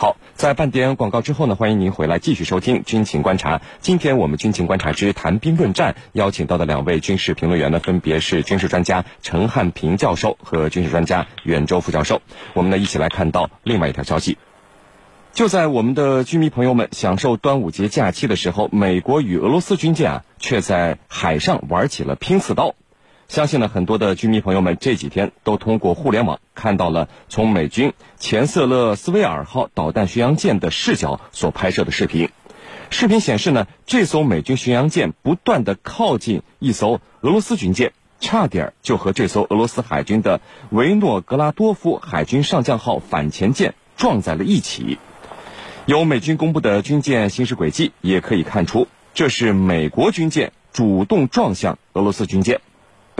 好，在半点广告之后呢，欢迎您回来继续收听《军情观察》。今天我们《军情观察之谈兵论战》邀请到的两位军事评论员呢，分别是军事专家陈汉平教授和军事专家袁周副教授。我们呢一起来看到另外一条消息。就在我们的军迷朋友们享受端午节假期的时候，美国与俄罗斯军舰啊，却在海上玩起了拼刺刀。相信呢，很多的军迷朋友们这几天都通过互联网看到了从美军钱瑟勒斯威尔号导弹巡洋舰的视角所拍摄的视频。视频显示呢，这艘美军巡洋舰不断的靠近一艘俄罗斯军舰，差点就和这艘俄罗斯海军的维诺格拉多夫海军上将号反潜舰撞在了一起。由美军公布的军舰行驶轨迹也可以看出，这是美国军舰主动撞向俄罗斯军舰。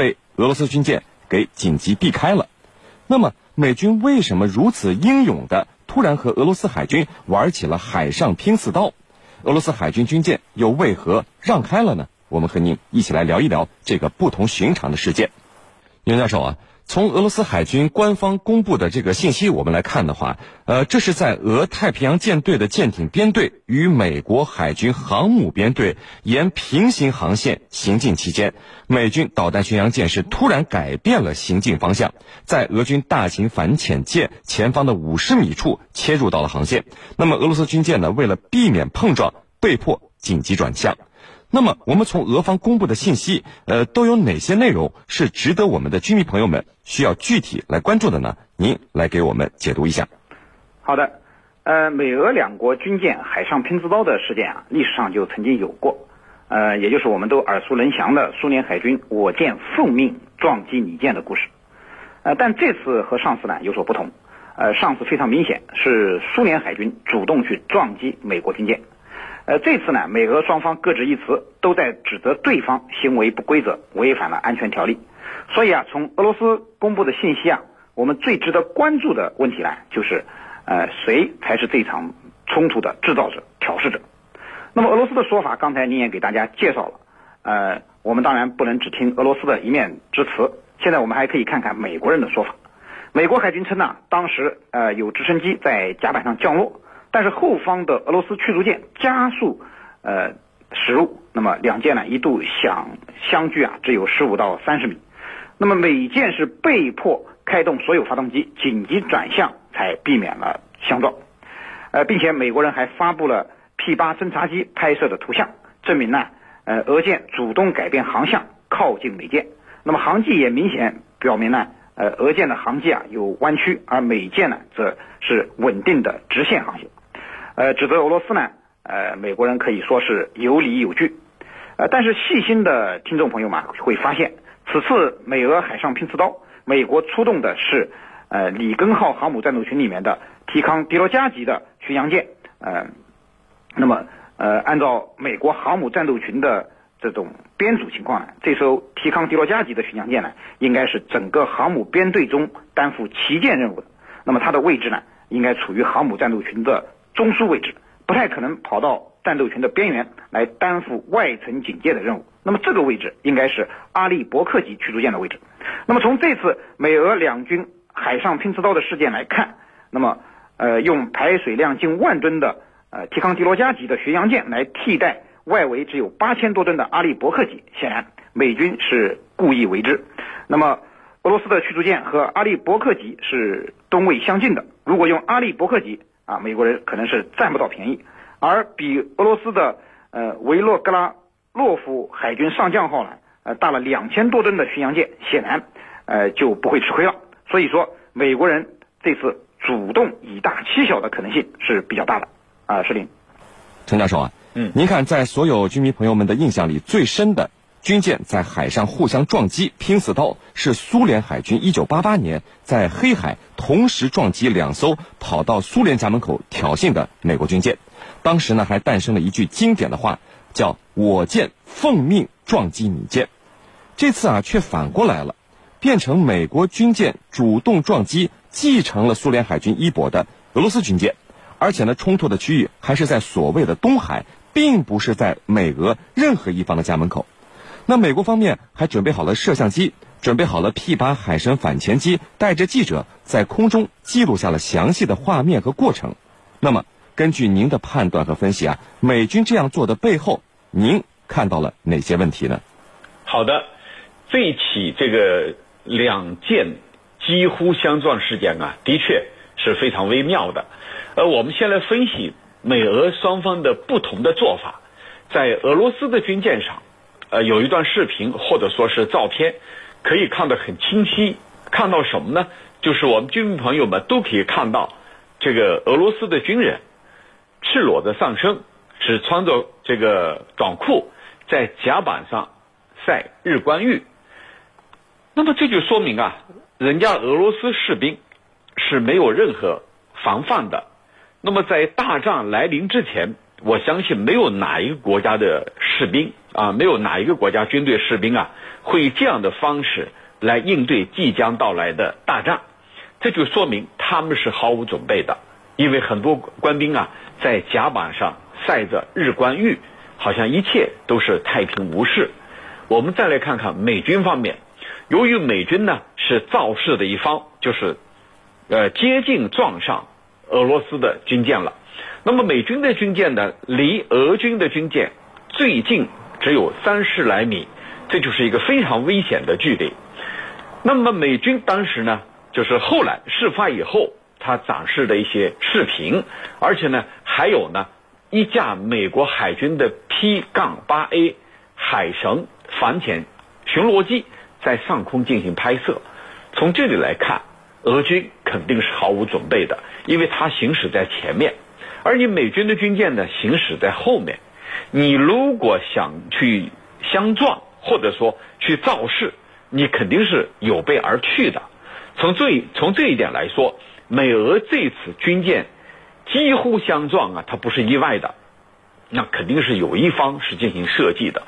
被俄罗斯军舰给紧急避开了。那么，美军为什么如此英勇的突然和俄罗斯海军玩起了海上拼刺刀？俄罗斯海军军舰又为何让开了呢？我们和您一起来聊一聊这个不同寻常的事件。袁教授啊。从俄罗斯海军官方公布的这个信息，我们来看的话，呃，这是在俄太平洋舰队的舰艇编队与美国海军航母编队沿平行航线行进期间，美军导弹巡洋舰是突然改变了行进方向，在俄军大型反潜舰前方的五十米处切入到了航线。那么俄罗斯军舰呢，为了避免碰撞，被迫紧急转向。那么，我们从俄方公布的信息，呃，都有哪些内容是值得我们的军迷朋友们需要具体来关注的呢？您来给我们解读一下。好的，呃，美俄两国军舰海上拼刺刀的事件啊，历史上就曾经有过，呃，也就是我们都耳熟能详的苏联海军我舰奉命撞击你舰的故事。呃，但这次和上次呢有所不同，呃，上次非常明显是苏联海军主动去撞击美国军舰。呃，这次呢，美俄双方各执一词，都在指责对方行为不规则，违反了安全条例。所以啊，从俄罗斯公布的信息啊，我们最值得关注的问题呢，就是，呃，谁才是这场冲突的制造者、挑事者？那么俄罗斯的说法，刚才您也给大家介绍了。呃，我们当然不能只听俄罗斯的一面之词，现在我们还可以看看美国人的说法。美国海军称呢，当时呃有直升机在甲板上降落。但是后方的俄罗斯驱逐舰加速，呃驶入，那么两舰呢一度相相距啊只有十五到三十米，那么美舰是被迫开动所有发动机紧急转向，才避免了相撞，呃，并且美国人还发布了 P 八侦察机拍摄的图像，证明呢，呃，俄舰主动改变航向靠近美舰，那么航迹也明显表明呢。呃，俄舰的航迹啊有弯曲，而美舰呢则是稳定的直线航行。呃，指责俄罗斯呢，呃，美国人可以说是有理有据。呃，但是细心的听众朋友们会发现，此次美俄海上拼刺刀，美国出动的是呃里根号航母战斗群里面的提康迪罗加级的巡洋舰。呃，那么呃，按照美国航母战斗群的。这种编组情况呢，这艘提康迪罗加级的巡洋舰呢，应该是整个航母编队中担负旗舰任务的。那么它的位置呢，应该处于航母战斗群的中枢位置，不太可能跑到战斗群的边缘来担负外层警戒的任务。那么这个位置应该是阿利伯克级驱逐舰的位置。那么从这次美俄两军海上拼刺刀的事件来看，那么呃，用排水量近万吨的呃提康迪罗加级的巡洋舰来替代。外围只有八千多吨的阿利伯克级，显然美军是故意为之。那么，俄罗斯的驱逐舰和阿利伯克级是吨位相近的。如果用阿利伯克级啊，美国人可能是占不到便宜。而比俄罗斯的呃维洛格拉洛夫海军上将号呢，呃大了两千多吨的巡洋舰，显然呃就不会吃亏了。所以说，美国人这次主动以大欺小的可能性是比较大的。啊，是林，陈教授啊。嗯，您看，在所有军迷朋友们的印象里，最深的军舰在海上互相撞击拼刺刀，是苏联海军一九八八年在黑海同时撞击两艘跑到苏联家门口挑衅的美国军舰。当时呢，还诞生了一句经典的话，叫“我舰奉命撞击你舰”。这次啊，却反过来了，变成美国军舰主动撞击继承了苏联海军衣钵的俄罗斯军舰，而且呢，冲突的区域还是在所谓的东海。并不是在美俄任何一方的家门口，那美国方面还准备好了摄像机，准备好了 P 八海神反潜机，带着记者在空中记录下了详细的画面和过程。那么，根据您的判断和分析啊，美军这样做的背后，您看到了哪些问题呢？好的，这一起这个两舰几乎相撞事件啊，的确是非常微妙的。呃，我们先来分析美俄双方的不同的做法。在俄罗斯的军舰上，呃，有一段视频或者说是照片，可以看得很清晰。看到什么呢？就是我们军民朋友们都可以看到，这个俄罗斯的军人赤裸的上身，只穿着这个短裤，在甲板上晒日光浴。那么这就说明啊，人家俄罗斯士兵是没有任何防范的。那么在大战来临之前。我相信没有哪一个国家的士兵啊，没有哪一个国家军队士兵啊，会以这样的方式来应对即将到来的大战。这就说明他们是毫无准备的，因为很多官兵啊在甲板上晒着日光浴，好像一切都是太平无事。我们再来看看美军方面，由于美军呢是造势的一方，就是呃接近撞上俄罗斯的军舰了。那么美军的军舰呢，离俄军的军舰最近只有三十来米，这就是一个非常危险的距离。那么美军当时呢，就是后来事发以后，他展示的一些视频，而且呢，还有呢一架美国海军的 P 杠八 A 海神反潜巡逻机在上空进行拍摄。从这里来看，俄军肯定是毫无准备的，因为它行驶在前面。而你美军的军舰呢，行驶在后面，你如果想去相撞，或者说去造势，你肯定是有备而去的。从这从这一点来说，美俄这次军舰几乎相撞啊，它不是意外的，那肯定是有一方是进行设计的，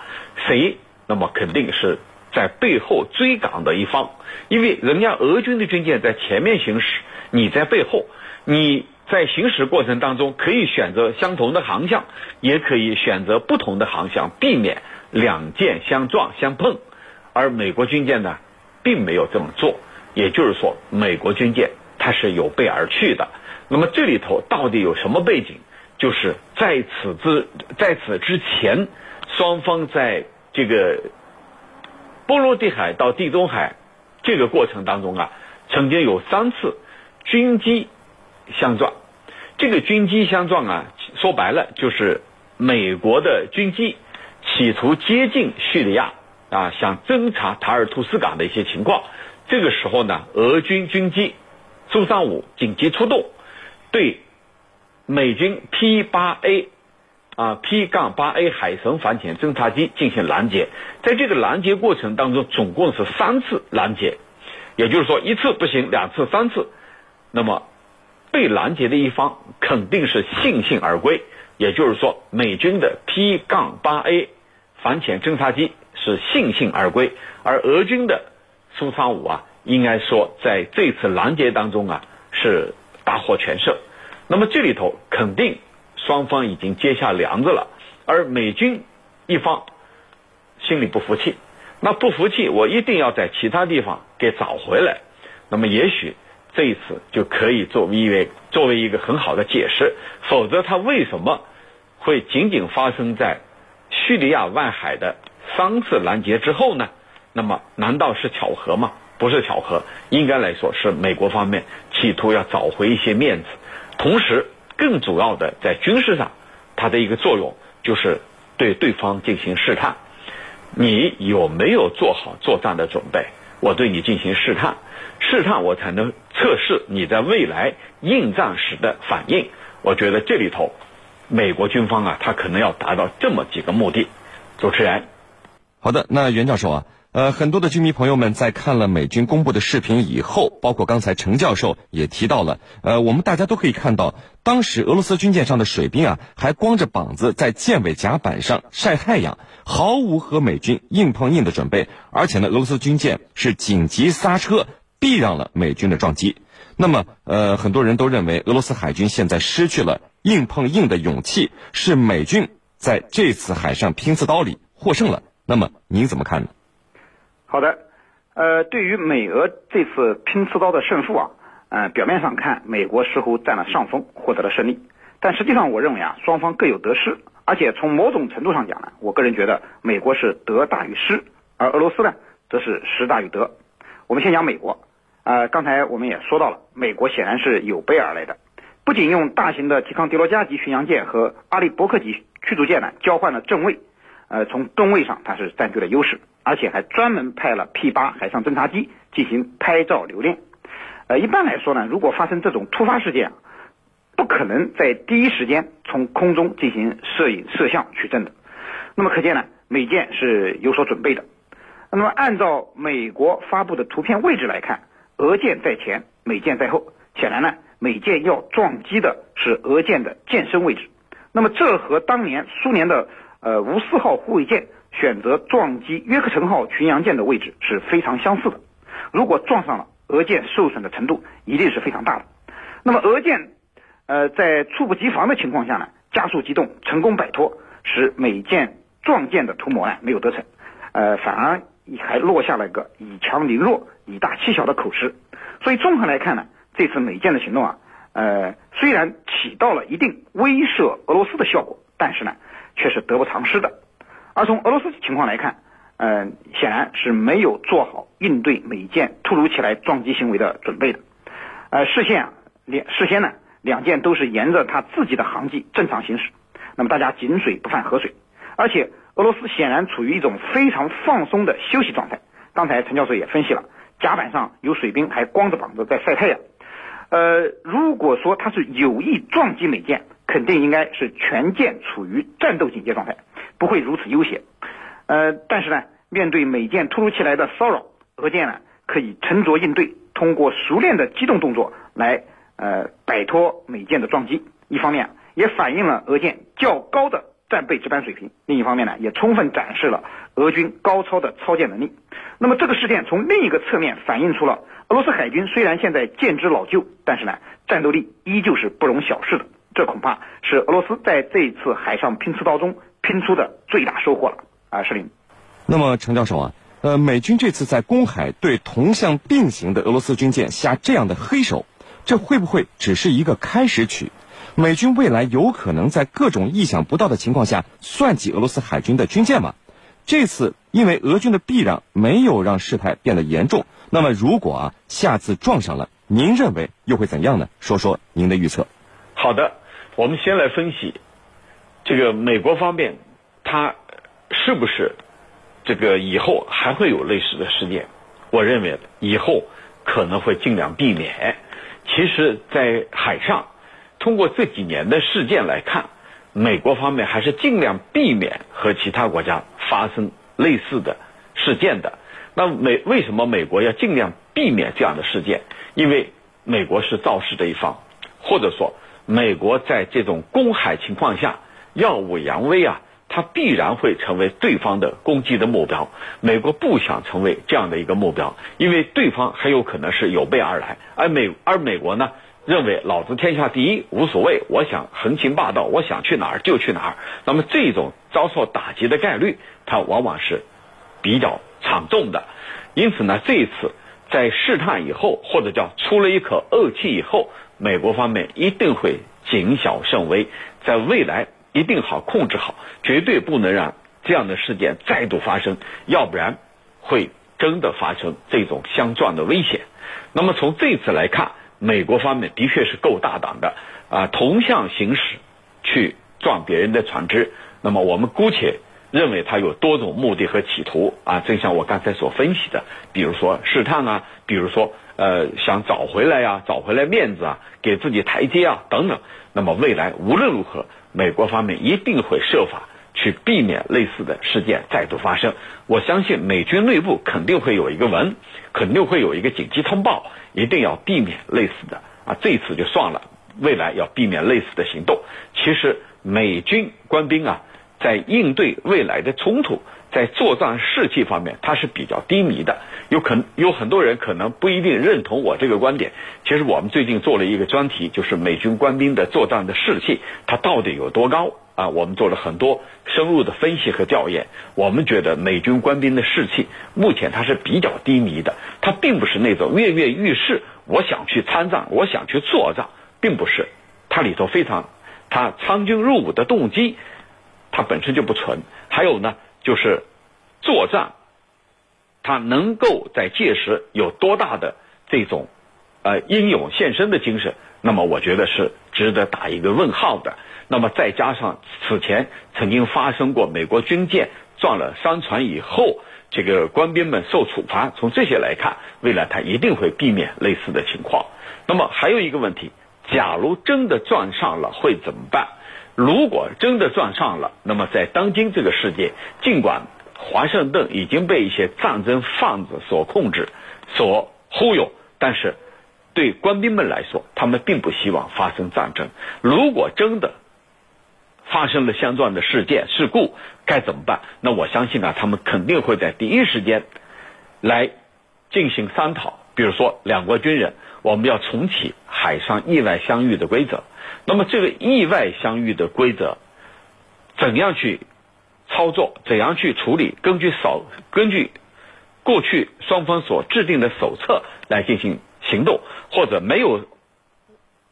谁？那么肯定是在背后追赶的一方，因为人家俄军的军舰在前面行驶，你在背后，你。在行驶过程当中，可以选择相同的航向，也可以选择不同的航向，避免两舰相撞相碰。而美国军舰呢，并没有这么做，也就是说，美国军舰它是有备而去的。那么这里头到底有什么背景？就是在此之在此之前，双方在这个波罗的海到地中海这个过程当中啊，曾经有三次军机相撞。这个军机相撞啊，说白了就是美国的军机企图接近叙利亚啊，想侦察塔尔图斯港的一些情况。这个时候呢，俄军军机苏三五紧急出动，对美军 P 八 A 啊 P 杠八 A 海神反潜侦察机进行拦截。在这个拦截过程当中，总共是三次拦截，也就是说一次不行，两次、三次，那么。被拦截的一方肯定是悻悻而归，也就是说，美军的 P 杠八 A 反潜侦察机是悻悻而归，而俄军的苏三五啊，应该说在这次拦截当中啊是大获全胜。那么这里头肯定双方已经结下梁子了，而美军一方心里不服气，那不服气，我一定要在其他地方给找回来。那么也许。这一次就可以作为一为作为一个很好的解释，否则它为什么会仅仅发生在叙利亚外海的三次拦截之后呢？那么难道是巧合吗？不是巧合，应该来说是美国方面企图要找回一些面子，同时更主要的在军事上，它的一个作用就是对对方进行试探，你有没有做好作战的准备？我对你进行试探，试探我才能测试你在未来应战时的反应。我觉得这里头，美国军方啊，他可能要达到这么几个目的。主持人，好的，那袁教授啊。呃，很多的军迷朋友们在看了美军公布的视频以后，包括刚才陈教授也提到了，呃，我们大家都可以看到，当时俄罗斯军舰上的水兵啊，还光着膀子在舰尾甲板上晒太阳，毫无和美军硬碰硬的准备，而且呢，俄罗斯军舰是紧急刹车避让了美军的撞击。那么，呃，很多人都认为俄罗斯海军现在失去了硬碰硬的勇气，是美军在这次海上拼刺刀里获胜了。那么，您怎么看呢？好的，呃，对于美俄这次拼刺刀的胜负啊，嗯，表面上看，美国似乎占了上风，获得了胜利。但实际上，我认为啊，双方各有得失，而且从某种程度上讲呢，我个人觉得美国是得大于失，而俄罗斯呢，则是失大于得。我们先讲美国，呃，刚才我们也说到了，美国显然是有备而来的，不仅用大型的提康迪罗加级巡洋舰和阿利伯克级驱逐舰呢交换了正位，呃，从吨位上它是占据了优势，而且还专门派了 P 八海上侦察机进行拍照留念。呃，一般来说呢，如果发生这种突发事件，不可能在第一时间从空中进行摄影摄像取证的。那么可见呢，美舰是有所准备的。那么按照美国发布的图片位置来看，俄舰在前，美舰在后。显然呢，美舰要撞击的是俄舰的舰身位置。那么这和当年苏联的呃吴四号护卫舰选择撞击约克城号巡洋舰的位置是非常相似的。如果撞上了，俄舰受损的程度一定是非常大的。那么俄舰呃在猝不及防的情况下呢，加速机动，成功摆脱，使美舰撞舰的图谋呢没有得逞，呃反而。还落下了个以强凌弱、以大欺小的口实，所以综合来看呢，这次美舰的行动啊，呃，虽然起到了一定威慑俄罗斯的效果，但是呢，却是得不偿失的。而从俄罗斯情况来看，嗯，显然是没有做好应对美舰突如其来撞击行为的准备的。呃，事先啊，两事先呢，两舰都是沿着它自己的航迹正常行驶，那么大家井水不犯河水，而且。俄罗斯显然处于一种非常放松的休息状态。刚才陈教授也分析了，甲板上有水兵还光着膀子在晒太阳。呃，如果说他是有意撞击美舰，肯定应该是全舰处于战斗警戒状态，不会如此悠闲。呃，但是呢，面对美舰突如其来的骚扰，俄舰呢可以沉着应对，通过熟练的机动动作来呃摆脱美舰的撞击。一方面也反映了俄舰较高的。战备值班水平，另一方面呢，也充分展示了俄军高超的操舰能力。那么这个事件从另一个侧面反映出了俄罗斯海军虽然现在舰只老旧，但是呢，战斗力依旧是不容小视的。这恐怕是俄罗斯在这一次海上拼刺刀中拼出的最大收获了。啊，石林。那么程教授啊，呃，美军这次在公海对同向并行的俄罗斯军舰下这样的黑手，这会不会只是一个开始曲？美军未来有可能在各种意想不到的情况下算计俄罗斯海军的军舰吗？这次因为俄军的避让，没有让事态变得严重。那么如果啊下次撞上了，您认为又会怎样呢？说说您的预测。好的，我们先来分析这个美国方面，他是不是这个以后还会有类似的事件？我认为以后可能会尽量避免。其实，在海上。通过这几年的事件来看，美国方面还是尽量避免和其他国家发生类似的事件的。那美为什么美国要尽量避免这样的事件？因为美国是造势这一方，或者说美国在这种公海情况下耀武扬威啊，它必然会成为对方的攻击的目标。美国不想成为这样的一个目标，因为对方很有可能是有备而来，而美而美国呢？认为老子天下第一无所谓，我想横行霸道，我想去哪儿就去哪儿。那么这种遭受打击的概率，它往往是比较惨重的。因此呢，这一次在试探以后，或者叫出了一口恶气以后，美国方面一定会谨小慎微，在未来一定好控制好，绝对不能让这样的事件再度发生，要不然会真的发生这种相撞的危险。那么从这次来看。美国方面的确是够大胆的啊，同向行驶去撞别人的船只。那么我们姑且认为他有多种目的和企图啊，正像我刚才所分析的，比如说试探啊，比如说呃想找回来呀，找回来面子啊，给自己台阶啊等等。那么未来无论如何，美国方面一定会设法去避免类似的事件再度发生。我相信美军内部肯定会有一个文，肯定会有一个紧急通报。一定要避免类似的啊，这次就算了，未来要避免类似的行动。其实美军官兵啊，在应对未来的冲突，在作战士气方面，他是比较低迷的。有可有很多人可能不一定认同我这个观点。其实我们最近做了一个专题，就是美军官兵的作战的士气，它到底有多高啊？我们做了很多深入的分析和调研。我们觉得美军官兵的士气目前它是比较低迷的。它并不是那种跃跃欲试，我想去参战，我想去作战，并不是。它里头非常他参军入伍的动机，它本身就不纯。还有呢，就是作战，他能够在届时有多大的这种呃英勇献身的精神，那么我觉得是值得打一个问号的。那么再加上此前曾经发生过美国军舰撞了商船以后，这个官兵们受处罚，从这些来看，未来他一定会避免类似的情况。那么还有一个问题，假如真的撞上了会怎么办？如果真的撞上了，那么在当今这个世界，尽管华盛顿已经被一些战争贩子所控制、所忽悠，但是对官兵们来说，他们并不希望发生战争。如果真的发生了相撞的事件事故，该怎么办？那我相信啊，他们肯定会在第一时间来进行商讨。比如说，两国军人，我们要重启海上意外相遇的规则。那么，这个意外相遇的规则怎样去操作？怎样去处理？根据手根据过去双方所制定的手册来进行行动，或者没有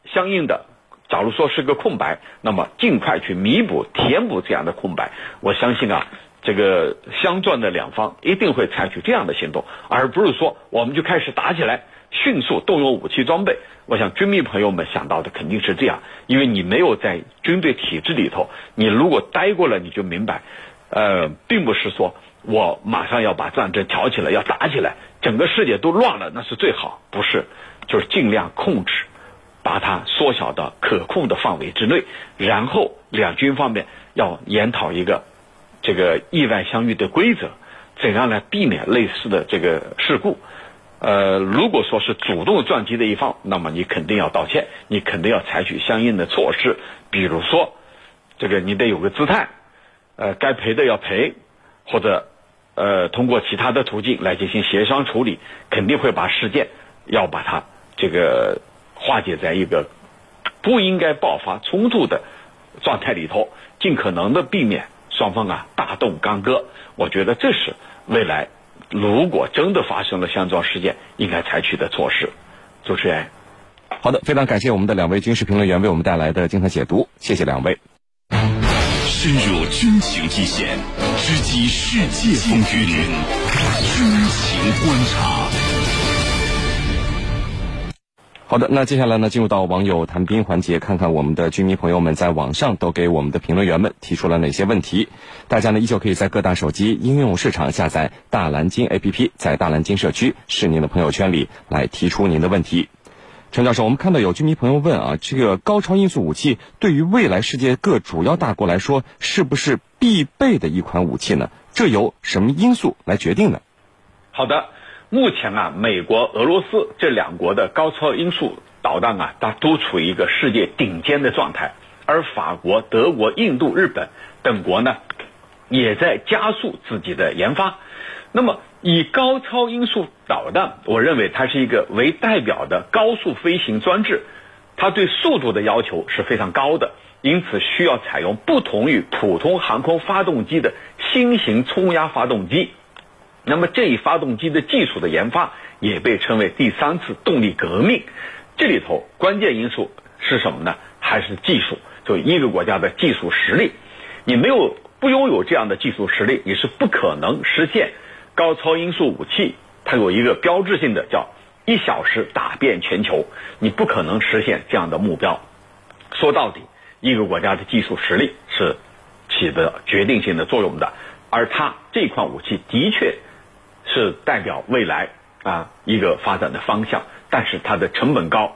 相应的。假如说是个空白，那么尽快去弥补、填补这样的空白。我相信啊，这个相撞的两方一定会采取这样的行动，而不是说我们就开始打起来，迅速动用武器装备。我想军迷朋友们想到的肯定是这样，因为你没有在军队体制里头，你如果待过了，你就明白，呃，并不是说我马上要把战争挑起来，要打起来，整个世界都乱了，那是最好，不是，就是尽量控制。把它缩小到可控的范围之内，然后两军方面要研讨一个这个意外相遇的规则，怎样来避免类似的这个事故？呃，如果说是主动撞击的一方，那么你肯定要道歉，你肯定要采取相应的措施，比如说这个你得有个姿态，呃，该赔的要赔，或者呃通过其他的途径来进行协商处理，肯定会把事件要把它这个。化解在一个不应该爆发冲突的状态里头，尽可能的避免双方啊大动干戈。我觉得这是未来如果真的发生了相撞事件应该采取的措施。主持人，好的，非常感谢我们的两位军事评论员为我们带来的精彩解读，谢谢两位。深入军情一线，直击世界风云，军情观察。好的，那接下来呢，进入到网友谈兵环节，看看我们的军迷朋友们在网上都给我们的评论员们提出了哪些问题。大家呢依旧可以在各大手机应用市场下载大蓝鲸 APP，在大蓝鲸社区是您的朋友圈里来提出您的问题。陈教授，我们看到有居民朋友问啊，这个高超音速武器对于未来世界各主要大国来说，是不是必备的一款武器呢？这由什么因素来决定呢？好的。目前啊，美国、俄罗斯这两国的高超音速导弹啊，它都处于一个世界顶尖的状态。而法国、德国、印度、日本等国呢，也在加速自己的研发。那么，以高超音速导弹，我认为它是一个为代表的高速飞行装置，它对速度的要求是非常高的，因此需要采用不同于普通航空发动机的新型冲压发动机。那么这一发动机的技术的研发也被称为第三次动力革命，这里头关键因素是什么呢？还是技术？就一个国家的技术实力，你没有不拥有这样的技术实力，你是不可能实现高超音速武器。它有一个标志性的叫一小时打遍全球，你不可能实现这样的目标。说到底，一个国家的技术实力是起的决定性的作用的，而它这款武器的确。是代表未来啊一个发展的方向，但是它的成本高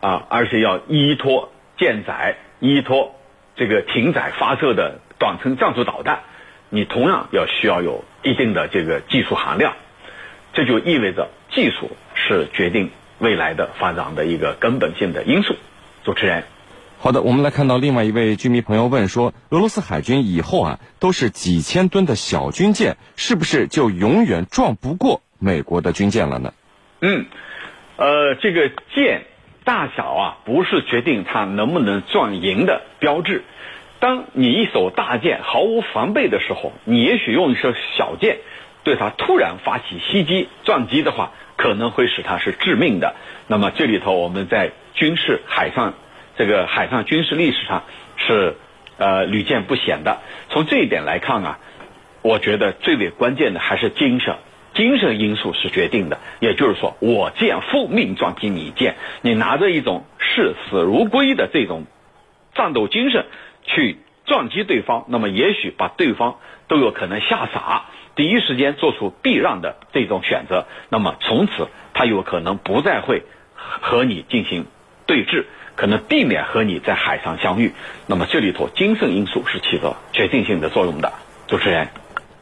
啊，而且要依托舰载、依托这个停载发射的短程战术导弹，你同样要需要有一定的这个技术含量，这就意味着技术是决定未来的发展的一个根本性的因素。主持人。好的，我们来看到另外一位居民朋友问说：俄罗斯海军以后啊都是几千吨的小军舰，是不是就永远撞不过美国的军舰了呢？嗯，呃，这个舰大小啊不是决定它能不能撞赢的标志。当你一艘大舰毫无防备的时候，你也许用一艘小舰对它突然发起袭击撞击的话，可能会使它是致命的。那么这里头我们在军事海上。这个海上军事历史上是呃屡见不鲜的。从这一点来看啊，我觉得最为关键的还是精神，精神因素是决定的。也就是说，我舰奉命撞击你舰，你拿着一种视死如归的这种战斗精神去撞击对方，那么也许把对方都有可能吓傻。第一时间做出避让的这种选择，那么从此他有可能不再会和你进行对峙，可能避免和你在海上相遇。那么这里头精神因素是起着决定性的作用的。主持人，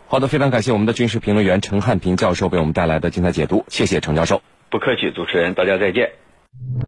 好的，非常感谢我们的军事评论员陈汉平教授为我们带来的精彩解读，谢谢陈教授。不客气，主持人，大家再见。